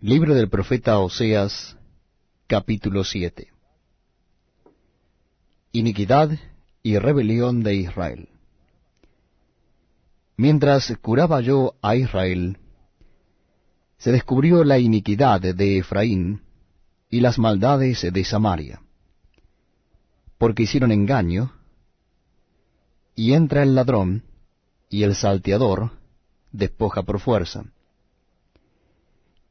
Libro del profeta Oseas, capítulo 7 Iniquidad y rebelión de Israel. Mientras curaba yo a Israel, se descubrió la iniquidad de Efraín y las maldades de Samaria, porque hicieron engaño, y entra el ladrón, y el salteador despoja por fuerza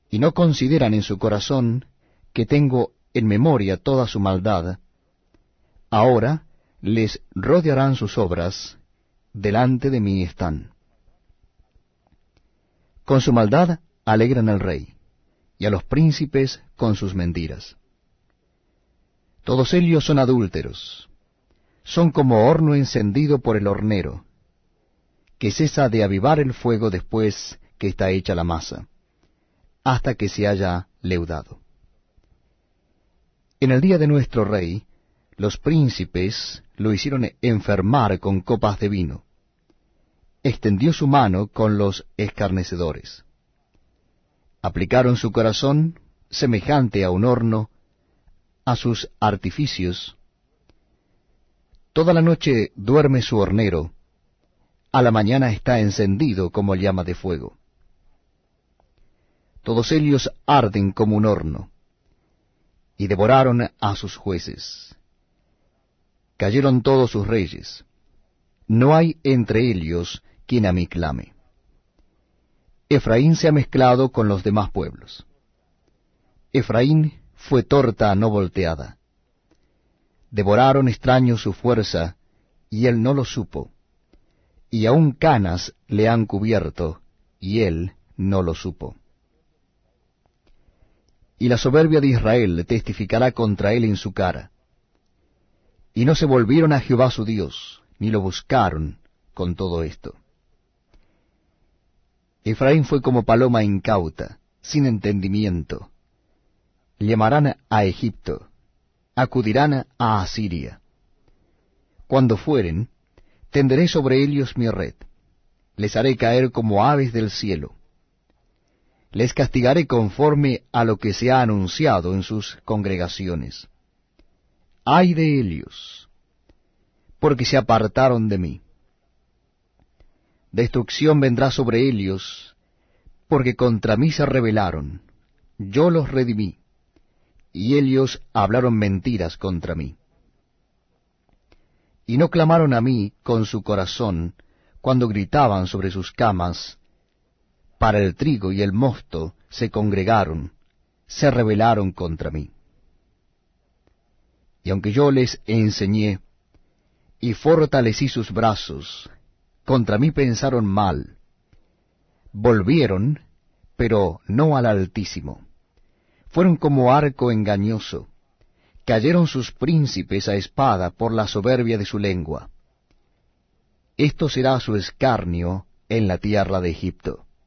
y no consideran en su corazón que tengo en memoria toda su maldad, ahora les rodearán sus obras, delante de mí están. Con su maldad alegran al rey, y a los príncipes con sus mentiras. Todos ellos son adúlteros, son como horno encendido por el hornero, que cesa de avivar el fuego después que está hecha la masa hasta que se haya leudado. En el día de nuestro rey, los príncipes lo hicieron enfermar con copas de vino. Extendió su mano con los escarnecedores. Aplicaron su corazón, semejante a un horno, a sus artificios. Toda la noche duerme su hornero, a la mañana está encendido como llama de fuego todos ellos arden como un horno, y devoraron a sus jueces. Cayeron todos sus reyes, no hay entre ellos quien a mí clame. Efraín se ha mezclado con los demás pueblos. Efraín fue torta no volteada. Devoraron extraños su fuerza, y él no lo supo, y aun canas le han cubierto, y él no lo supo y la soberbia de Israel testificará contra él en su cara. Y no se volvieron a Jehová su Dios, ni lo buscaron con todo esto. Efraín fue como paloma incauta, sin entendimiento. Llamarán a Egipto, acudirán a Asiria. Cuando fueren, tenderé sobre ellos mi red, les haré caer como aves del cielo les castigaré conforme a lo que se ha anunciado en sus congregaciones. Ay de ellos, porque se apartaron de mí. Destrucción vendrá sobre ellos, porque contra mí se rebelaron. Yo los redimí, y ellos hablaron mentiras contra mí. Y no clamaron a mí con su corazón cuando gritaban sobre sus camas, para el trigo y el mosto se congregaron, se rebelaron contra mí. Y aunque yo les enseñé y fortalecí sus brazos, contra mí pensaron mal, volvieron, pero no al Altísimo. Fueron como arco engañoso, cayeron sus príncipes a espada por la soberbia de su lengua. Esto será su escarnio en la tierra de Egipto.